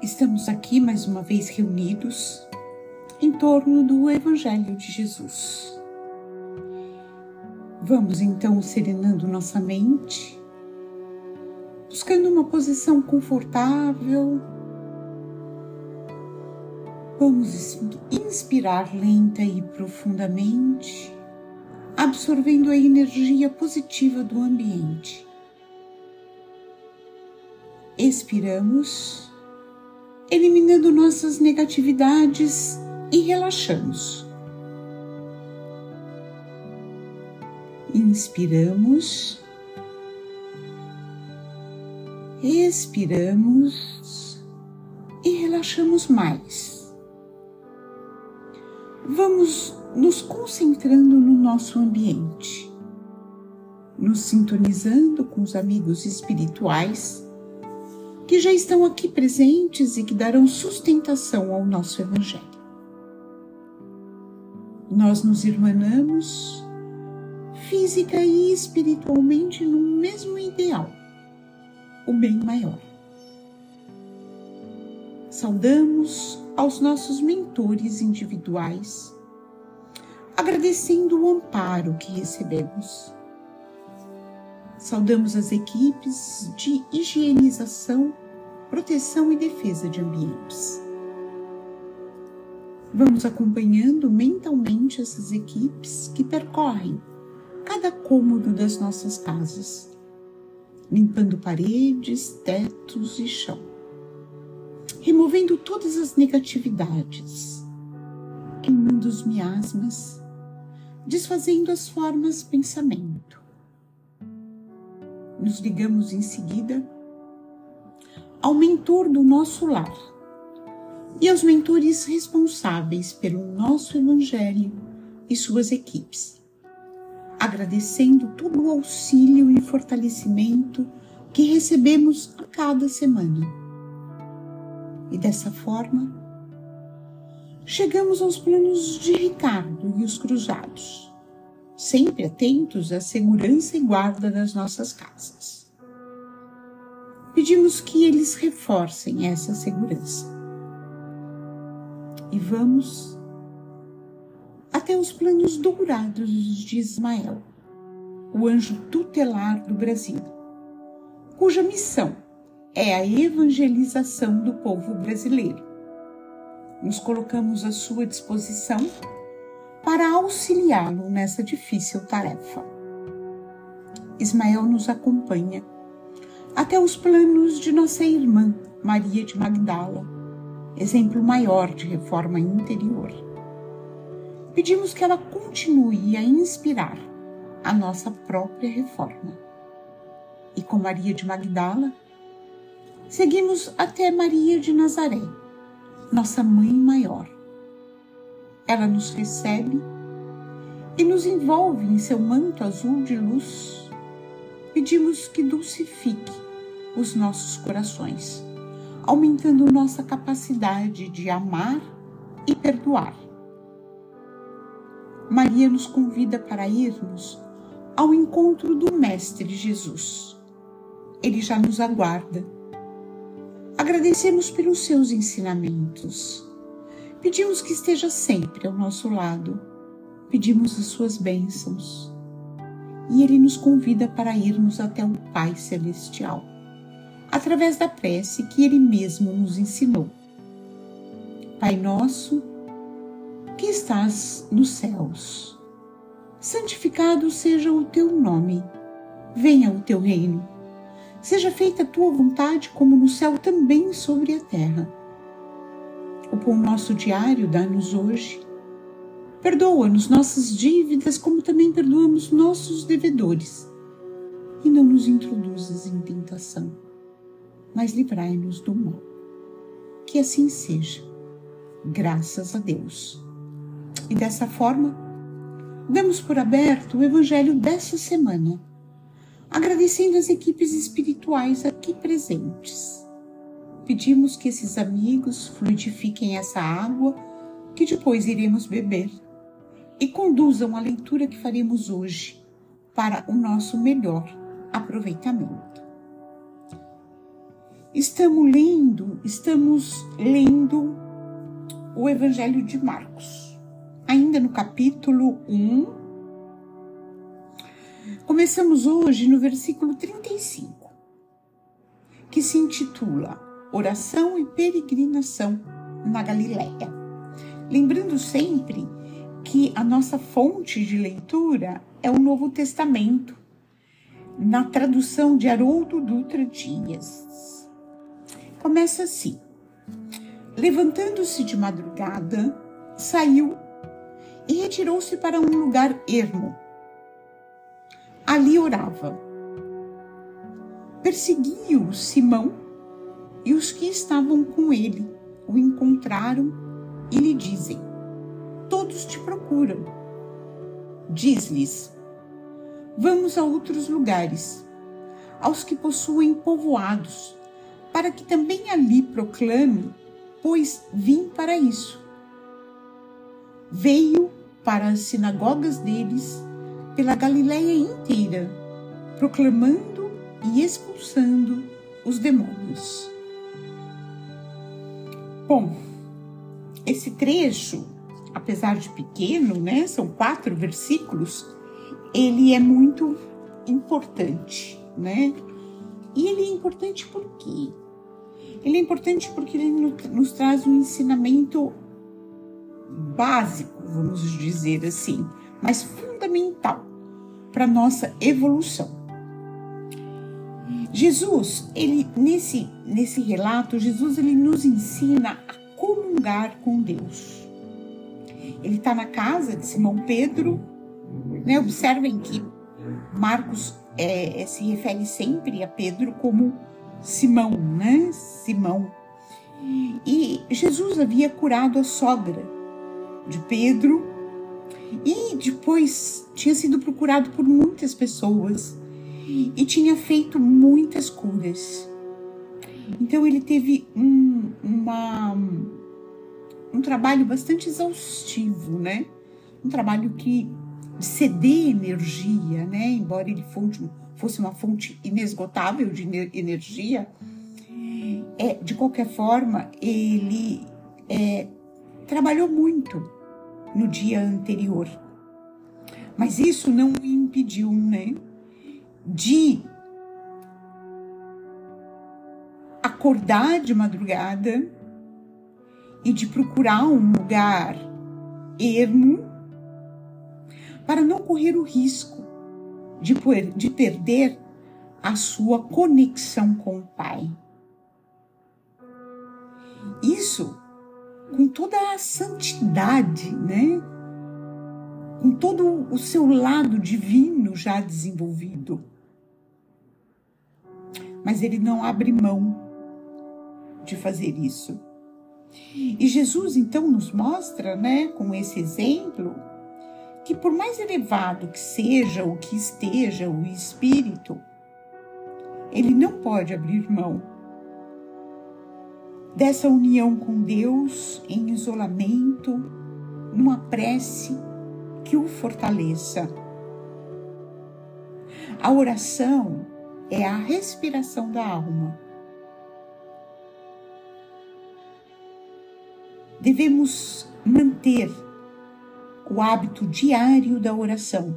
Estamos aqui mais uma vez reunidos em torno do Evangelho de Jesus. Vamos então serenando nossa mente, buscando uma posição confortável. Vamos inspirar lenta e profundamente, absorvendo a energia positiva do ambiente. Expiramos eliminando nossas negatividades e relaxamos. Inspiramos, expiramos e relaxamos mais. Vamos nos concentrando no nosso ambiente, nos sintonizando com os amigos espirituais que já estão aqui presentes e que darão sustentação ao nosso Evangelho. Nós nos irmanamos física e espiritualmente no mesmo ideal, o bem maior. Saudamos aos nossos mentores individuais, agradecendo o amparo que recebemos Saudamos as equipes de higienização, proteção e defesa de ambientes. Vamos acompanhando mentalmente essas equipes que percorrem cada cômodo das nossas casas, limpando paredes, tetos e chão, removendo todas as negatividades, queimando os miasmas, desfazendo as formas pensamento nos ligamos em seguida ao mentor do nosso lar e aos mentores responsáveis pelo nosso Evangelho e suas equipes, agradecendo todo o auxílio e fortalecimento que recebemos a cada semana. E dessa forma, chegamos aos planos de Ricardo e os cruzados sempre atentos à segurança e guarda das nossas casas. Pedimos que eles reforcem essa segurança. E vamos até os planos dourados de Ismael, o anjo tutelar do Brasil, cuja missão é a evangelização do povo brasileiro. Nos colocamos à sua disposição para auxiliá-lo nessa difícil tarefa. Ismael nos acompanha até os planos de nossa irmã Maria de Magdala, exemplo maior de reforma interior. Pedimos que ela continue a inspirar a nossa própria reforma. E com Maria de Magdala, seguimos até Maria de Nazaré, nossa mãe maior ela nos recebe e nos envolve em seu manto azul de luz. Pedimos que dulcifique os nossos corações, aumentando nossa capacidade de amar e perdoar. Maria nos convida para irmos ao encontro do Mestre Jesus. Ele já nos aguarda. Agradecemos pelos seus ensinamentos Pedimos que esteja sempre ao nosso lado. Pedimos as suas bênçãos. E ele nos convida para irmos até o Pai Celestial, através da prece que ele mesmo nos ensinou. Pai nosso, que estás nos céus, santificado seja o teu nome. Venha o teu reino. Seja feita a tua vontade, como no céu, também sobre a terra. O pão nosso diário dá-nos hoje. Perdoa-nos nossas dívidas, como também perdoamos nossos devedores. E não nos introduzas em tentação, mas livrai-nos do mal. Que assim seja, graças a Deus. E dessa forma, damos por aberto o Evangelho dessa semana, agradecendo as equipes espirituais aqui presentes Pedimos que esses amigos fluidifiquem essa água que depois iremos beber e conduzam a leitura que faremos hoje para o nosso melhor aproveitamento. Estamos lendo, estamos lendo o Evangelho de Marcos. Ainda no capítulo 1. Começamos hoje no versículo 35, que se intitula Oração e Peregrinação na Galileia. Lembrando sempre que a nossa fonte de leitura é o Novo Testamento, na tradução de Haroldo Dutra Dias. Começa assim: Levantando-se de madrugada, saiu e retirou-se para um lugar ermo. Ali orava. Perseguiu Simão e os que estavam com ele o encontraram e lhe dizem: Todos te procuram. Diz-lhes: Vamos a outros lugares, aos que possuem povoados, para que também ali proclame, pois vim para isso. Veio para as sinagogas deles pela Galiléia inteira, proclamando e expulsando os demônios. Bom, esse trecho, apesar de pequeno, né, são quatro versículos, ele é muito importante, né? E ele é importante por quê? Ele é importante porque ele nos traz um ensinamento básico, vamos dizer assim, mas fundamental para nossa evolução. Jesus, ele nesse nesse relato, Jesus ele nos ensina a comungar com Deus. Ele está na casa de Simão Pedro, né? Observem que Marcos é, é, se refere sempre a Pedro como Simão, né? Simão. E Jesus havia curado a sogra de Pedro e depois tinha sido procurado por muitas pessoas e tinha feito muitas curas. Então ele teve um, uma, um trabalho bastante exaustivo, né? Um trabalho que ceder energia, né? Embora ele fosse uma fonte inesgotável de energia, é, de qualquer forma ele é, trabalhou muito no dia anterior. Mas isso não o impediu, né? De acordar de madrugada e de procurar um lugar ermo para não correr o risco de, de perder a sua conexão com o Pai. Isso com toda a santidade, né? Com todo o seu lado divino já desenvolvido. Mas ele não abre mão de fazer isso. E Jesus então nos mostra, né, com esse exemplo, que por mais elevado que seja o que esteja o espírito, ele não pode abrir mão dessa união com Deus em isolamento, numa prece que o fortaleça. A oração é a respiração da alma devemos manter o hábito diário da oração.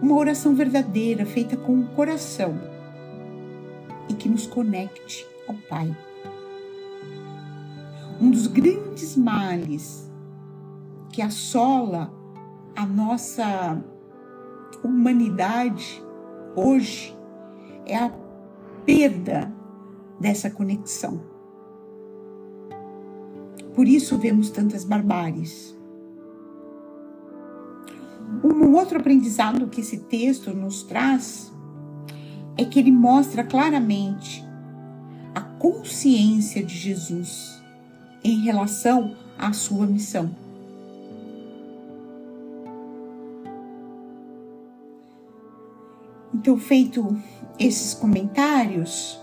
Uma oração verdadeira, feita com o coração e que nos conecte ao Pai. Um dos grandes males que assola a nossa humanidade hoje é a perda dessa conexão. Por isso vemos tantas barbáries. Um outro aprendizado que esse texto nos traz é que ele mostra claramente a consciência de Jesus em relação à sua missão. Então, feito esses comentários,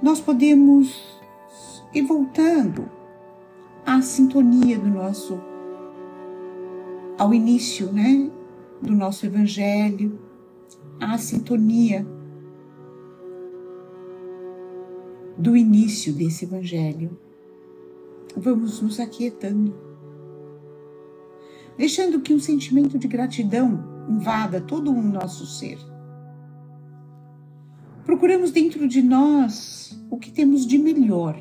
nós podemos e voltando à sintonia do nosso ao início, né, do nosso evangelho, à sintonia do início desse Evangelho. Vamos nos aquietando, deixando que um sentimento de gratidão invada todo o nosso ser. Procuramos dentro de nós o que temos de melhor,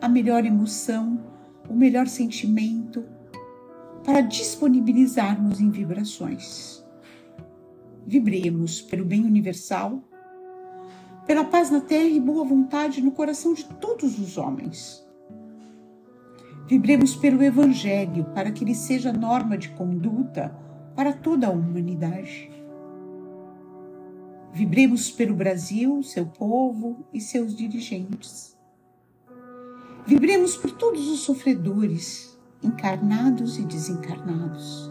a melhor emoção, o melhor sentimento, para disponibilizarmos em vibrações. Vibremos pelo bem universal, pela paz na terra e boa vontade no coração de todos os homens. Vibremos pelo Evangelho para que ele seja norma de conduta para toda a humanidade. Vibremos pelo Brasil, seu povo e seus dirigentes. Vibremos por todos os sofredores, encarnados e desencarnados.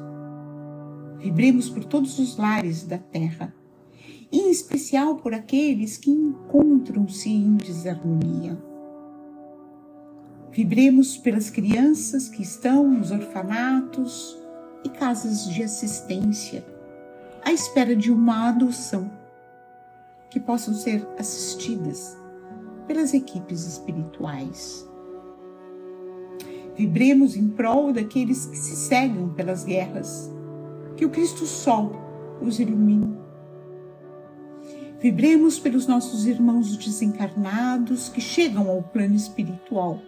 Vibremos por todos os lares da terra, em especial por aqueles que encontram-se em desarmonia. Vibremos pelas crianças que estão nos orfanatos e casas de assistência, à espera de uma adoção, que possam ser assistidas pelas equipes espirituais. Vibremos em prol daqueles que se cegam pelas guerras, que o Cristo Sol os ilumine. Vibremos pelos nossos irmãos desencarnados que chegam ao plano espiritual,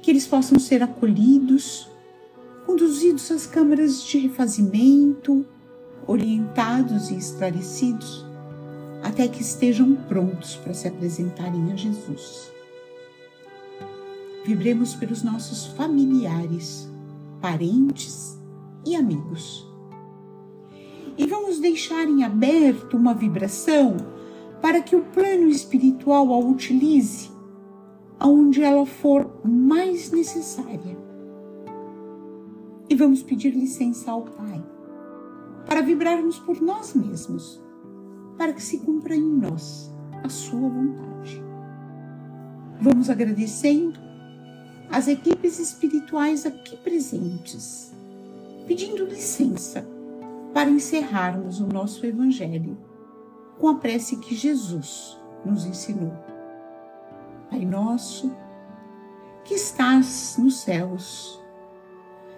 que eles possam ser acolhidos, conduzidos às câmaras de refazimento, orientados e esclarecidos, até que estejam prontos para se apresentarem a Jesus. Vibremos pelos nossos familiares, parentes e amigos. E vamos deixar em aberto uma vibração para que o plano espiritual a utilize aonde ela for mais necessária. E vamos pedir licença ao Pai para vibrarmos por nós mesmos, para que se cumpra em nós a sua vontade. Vamos agradecendo as equipes espirituais aqui presentes, pedindo licença para encerrarmos o nosso Evangelho com a prece que Jesus nos ensinou. Pai nosso, que estás nos céus,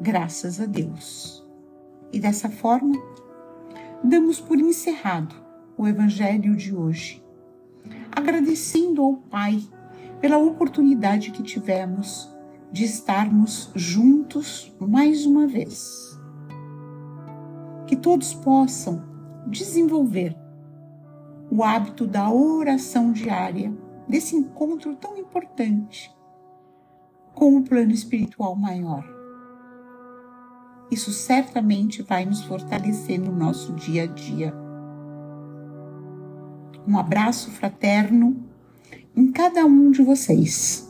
graças a Deus. E dessa forma, damos por encerrado o Evangelho de hoje, agradecendo ao Pai pela oportunidade que tivemos de estarmos juntos mais uma vez. Que todos possam desenvolver o hábito da oração diária, desse encontro tão importante com o plano espiritual maior. Isso certamente vai nos fortalecer no nosso dia a dia. Um abraço fraterno em cada um de vocês.